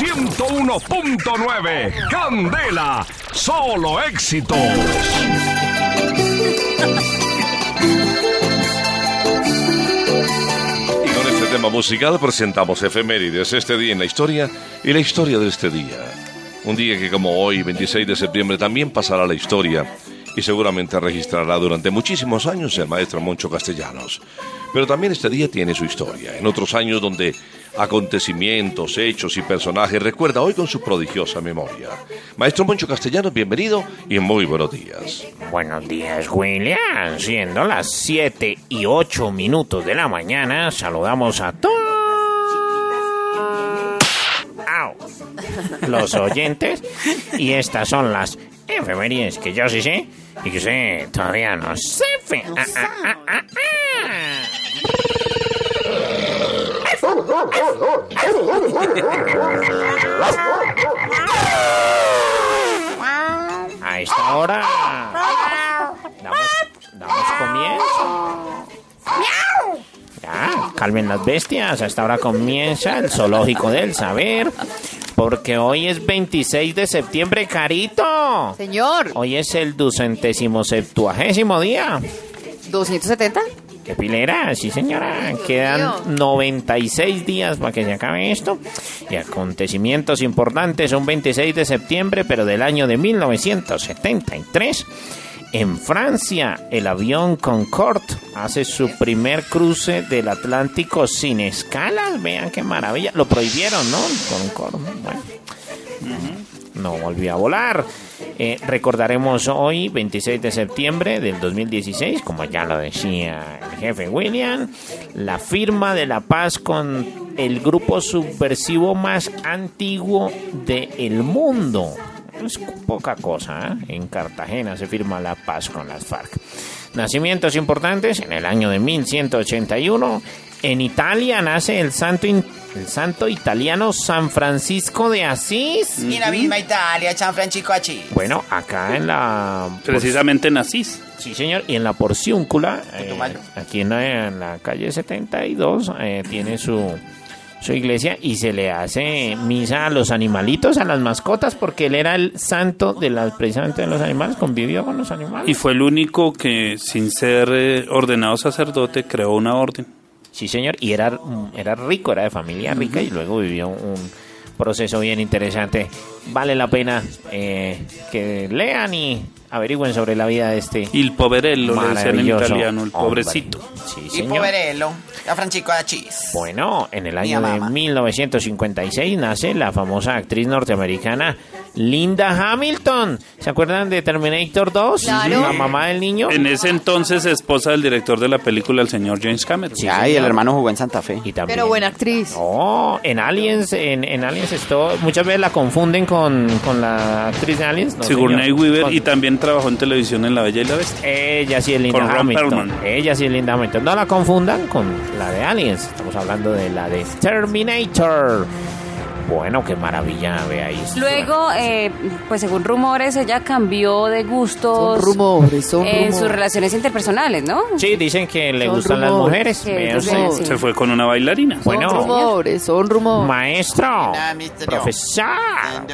101.9. Candela, solo éxitos. Y con este tema musical presentamos efemérides, este día en la historia y la historia de este día. Un día que como hoy, 26 de septiembre, también pasará la historia y seguramente registrará durante muchísimos años el maestro Moncho Castellanos. Pero también este día tiene su historia. En otros años donde acontecimientos, hechos y personajes recuerda hoy con su prodigiosa memoria. Maestro Moncho Castellanos, bienvenido y muy buenos días. Buenos días, William. Siendo las 7 y 8 minutos de la mañana, saludamos a todos los oyentes. Y estas son las efemérides que yo sí sé y que usted todavía no sabe. Ah, ah, ah, ah, ah. A esta hora damos, damos comienzo. Ya, calmen las bestias. A esta hora comienza el zoológico del saber. Porque hoy es 26 de septiembre, carito. Señor, Hoy es el ducentésimo septuagésimo día. 270. ¿Qué pilera? Sí, señora. Quedan mío. 96 días para que se acabe esto. Y acontecimientos importantes. Un 26 de septiembre, pero del año de 1973. En Francia, el avión Concorde hace su primer cruce del Atlántico sin escalas. Vean qué maravilla. Lo prohibieron, ¿no? Concorde. Bueno no volvió a volar. Eh, recordaremos hoy, 26 de septiembre del 2016, como ya lo decía el jefe William, la firma de la paz con el grupo subversivo más antiguo del mundo. Es poca cosa, ¿eh? En Cartagena se firma la paz con las FARC. Nacimientos importantes en el año de 1181. En Italia nace el santo, in- el santo italiano San Francisco de Asís. Y la misma Italia, San Francisco Achí. Bueno, acá en la... Precisamente nacís. Sí, señor. Y en la Porciúncula, eh, aquí en la, en la calle 72, eh, tiene su, su iglesia y se le hace misa a los animalitos, a las mascotas, porque él era el santo de las, precisamente de los animales, convivió con los animales. Y fue el único que, sin ser eh, ordenado sacerdote, creó una orden. Sí, señor, y era, era rico, era de familia rica y luego vivió un proceso bien interesante. Vale la pena eh, que lean y averigüen sobre la vida de este Il poverello, le decían en maravilloso italiano, el hombre. pobrecito. Sí, Y señor. Poverello, San Francisco Achís. Bueno, en el año de mamá. 1956 nace la famosa actriz norteamericana Linda Hamilton. ¿Se acuerdan de Terminator 2? Claro. La mamá del niño. En ese entonces, esposa del director de la película, el señor James Cameron. Sí, Ya, y el hermano jugó en Santa Fe. Y también- Pero buena actriz. Oh, en Aliens, en, en Aliens esto, muchas veces la confunden con, con la actriz de Aliens. No, Sigourney señor. Weaver Con- y también trabajó en televisión en La Bella y la Bestia. Ella sí es Linda Con Hamilton. Ella sí es Linda Hamilton. No la confundan con la de Aliens. Estamos hablando de la de Terminator. Bueno, qué maravilla, ve ahí. Luego, eh, pues según rumores, ella cambió de gustos Son rumores, son en rumores. sus relaciones interpersonales, ¿no? Sí, dicen que le Son gustan las mujeres. Sí, Vea entonces, usted. sí. Se fue con una bailarina. Bueno. Son rumores, son rumores. Maestro, profesor,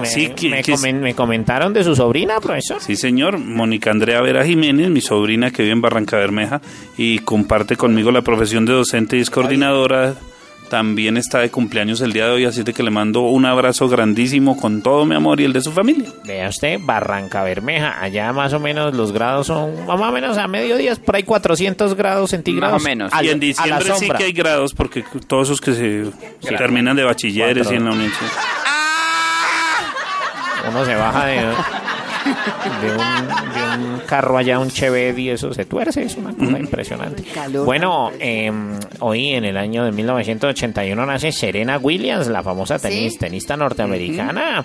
me, Sí, que- me que- comen- me comentaron de su sobrina, profesor. Sí, señor. Mónica Andrea Vera Jiménez, mi sobrina que vive en Barranca Bermeja y comparte conmigo la profesión de docente y es coordinadora. También está de cumpleaños el día de hoy, así de que le mando un abrazo grandísimo con todo mi amor y el de su familia. Vea usted, Barranca Bermeja, allá más o menos los grados son más o menos a mediodía, por ahí 400 grados centígrados. Más o menos. Al- y en diciembre sí que hay grados, porque todos esos que se terminan de bachilleres y en la universidad. Uno se baja de, de, un, de un carro allá, un Chevette y eso se tuerce, es una cosa impresionante. calor. Bueno, eh, hoy en el año de 1981 nace Serena Williams, la famosa tenis- ¿Sí? tenista norteamericana.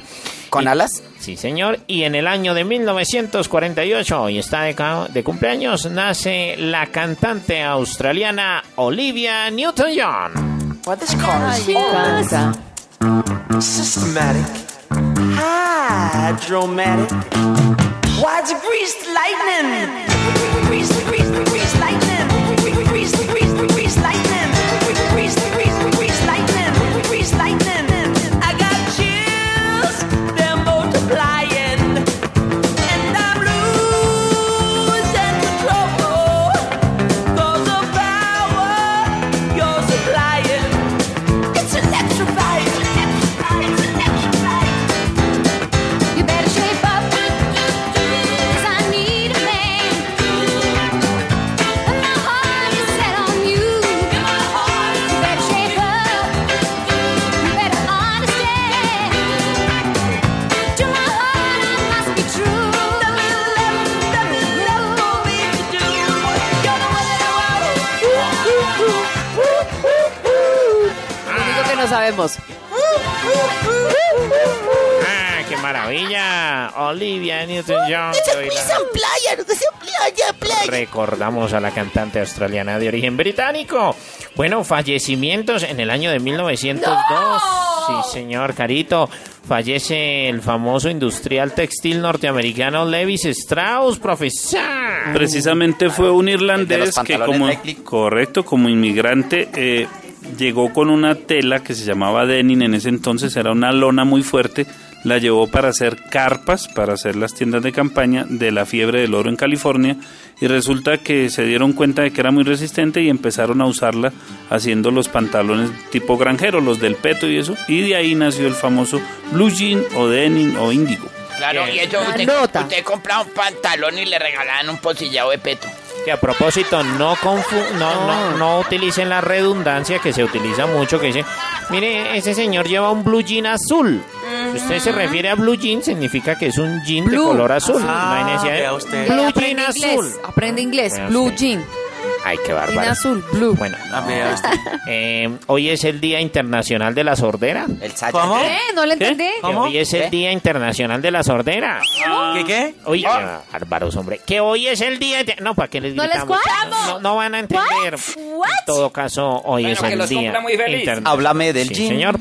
¿Con alas? Sí, señor. Y en el año de 1948, y está de, de cumpleaños, nace la cantante australiana Olivia Newton-John. What this car Ay, is me encanta. systematic, hydromatic. Why'd you grease the lightning? Grease the sabemos. ¡Ah, qué maravilla! Olivia Newton-John. no playa. Recordamos a la cantante australiana de origen británico. Bueno, fallecimientos en el año de 1902. Sí, señor Carito. Fallece el famoso industrial textil norteamericano Levis Strauss, profesor. Precisamente fue un irlandés que como correcto como inmigrante eh, llegó con una tela que se llamaba denim en ese entonces era una lona muy fuerte la llevó para hacer carpas para hacer las tiendas de campaña de la fiebre del oro en California y resulta que se dieron cuenta de que era muy resistente y empezaron a usarla haciendo los pantalones tipo granjero los del peto y eso y de ahí nació el famoso blue jean o denim o índigo Claro, y eso usted, usted compra un pantalón y le regalaban un pocillado de peto. Que a propósito, no, confu- no, no, no utilicen la redundancia que se utiliza mucho, que dice, mire, ese señor lleva un blue jean azul. Si usted se refiere a blue jean, significa que es un jean de color azul. Ah, usted. Blue jean aprende azul. inglés. Aprende inglés. Blue jean. Ay, qué bárbaro. azul. Blue. Bueno, Ah, vea usted. eh, hoy es el Día Internacional de la Sordera. El. ¿Cómo? ¿Qué? ¿No le entendí? Que ¿Cómo? hoy es el ¿Qué? Día Internacional de la Sordera. ¿Qué qué? Oye, qué bárbaros, hombre. Que hoy es el día. de- No, ¿para qué les ¿No les gritamos? cuadra? no, no van a entender. En todo caso, hoy Bueno, es que el los día. cumpla muy feliz. internacional. Háblame del Sí, señor.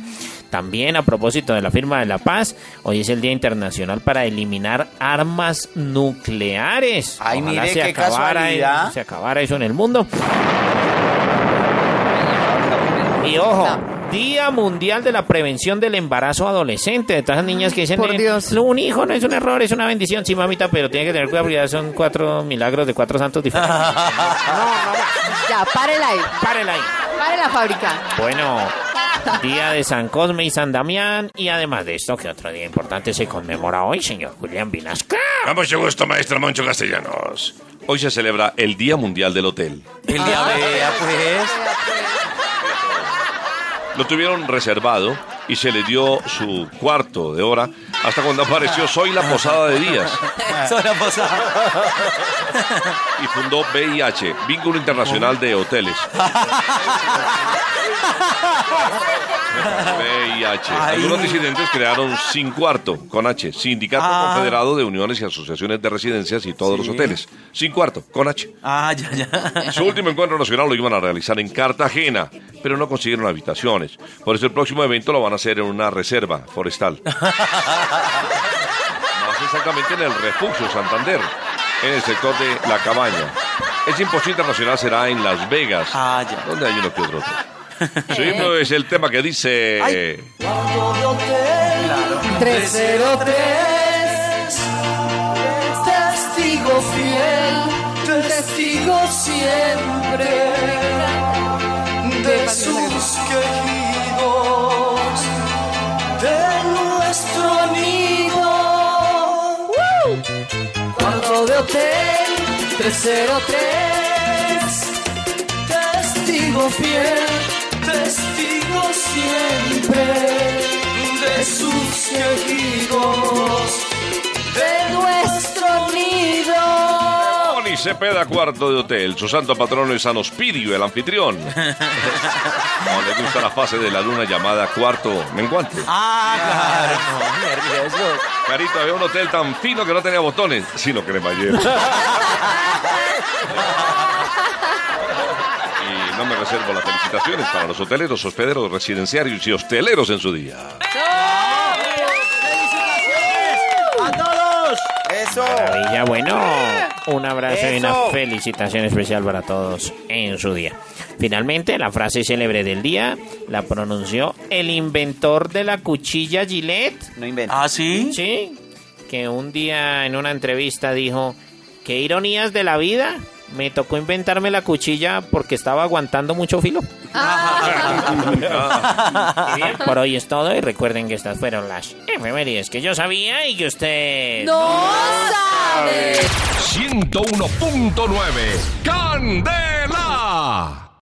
También a propósito de la firma de la paz, hoy es el Día Internacional para eliminar armas nucleares. Ay, Ojalá mire, se qué acabara, casualidad. se acabara eso en el mundo. Y ojo, Día Mundial de la Prevención del Embarazo Adolescente. De todas las niñas que dicen, Por eh, Dios. "No, un hijo no es un error, es una bendición. Sí, mamita, pero tiene que tener cuidado porque ya son cuatro milagros de cuatro santos diferentes. Ya, párela ahí. Párela ahí. Pare la fábrica. Bueno, día de San Cosme y San Damián. Y además de esto, que otro día importante se conmemora hoy, señor Julián Vinasca. A mucho gusto, maestro Moncho Castellanos. Hoy se celebra el Día Mundial del Hotel. El día vea, pues. Lo tuvieron reservado y se le dio su cuarto de hora hasta cuando apareció Soy la Posada de Díaz Sola posada. y fundó VIH, Vínculo Internacional de Hoteles. VIH. Ay. Algunos disidentes crearon Sin Cuarto, con H, Sindicato Ah. Confederado de Uniones y Asociaciones de Residencias y todos los hoteles. Sin Cuarto, con H. Ah, ya, ya. Su último encuentro nacional lo iban a realizar en Cartagena, pero no consiguieron habitaciones. Por eso el próximo evento lo van a hacer en una reserva forestal. Más exactamente en el Refugio Santander, en el sector de La Cabaña. El simposio internacional será en Las Vegas, Ah, ya. donde hay uno que otro. Su himno es el tema que dice... Ay. 303. Testigo fiel. Testigo siempre. De sus queridos. De nuestro amigo. Cuarto de hotel. 303. Testigo fiel, testigo siempre de sus queridos, de nuestro nido. Tony Cepeda, cuarto de hotel. Su santo patrono es San Ospidio, el anfitrión. No le gusta la fase de la luna llamada cuarto menguante. Ah, claro. Nervioso. Carito, había un hotel tan fino que no tenía botones, sino cremallera. reservo las felicitaciones para los hoteleros, hospederos, residenciarios y hosteleros en su día. ¡A todos! ¡Eso! Maravilla, bueno, un abrazo y una Eso. felicitación especial para todos en su día. Finalmente, la frase célebre del día la pronunció el inventor de la cuchilla Gillette. No inventa. ¿Ah, sí? Sí, que un día en una entrevista dijo, qué ironías de la vida, me tocó inventarme la cuchilla porque estaba aguantando mucho filo. Bien, por hoy es todo y recuerden que estas fueron las efemérides que yo sabía y que usted... No sabe. 101.9 Candela.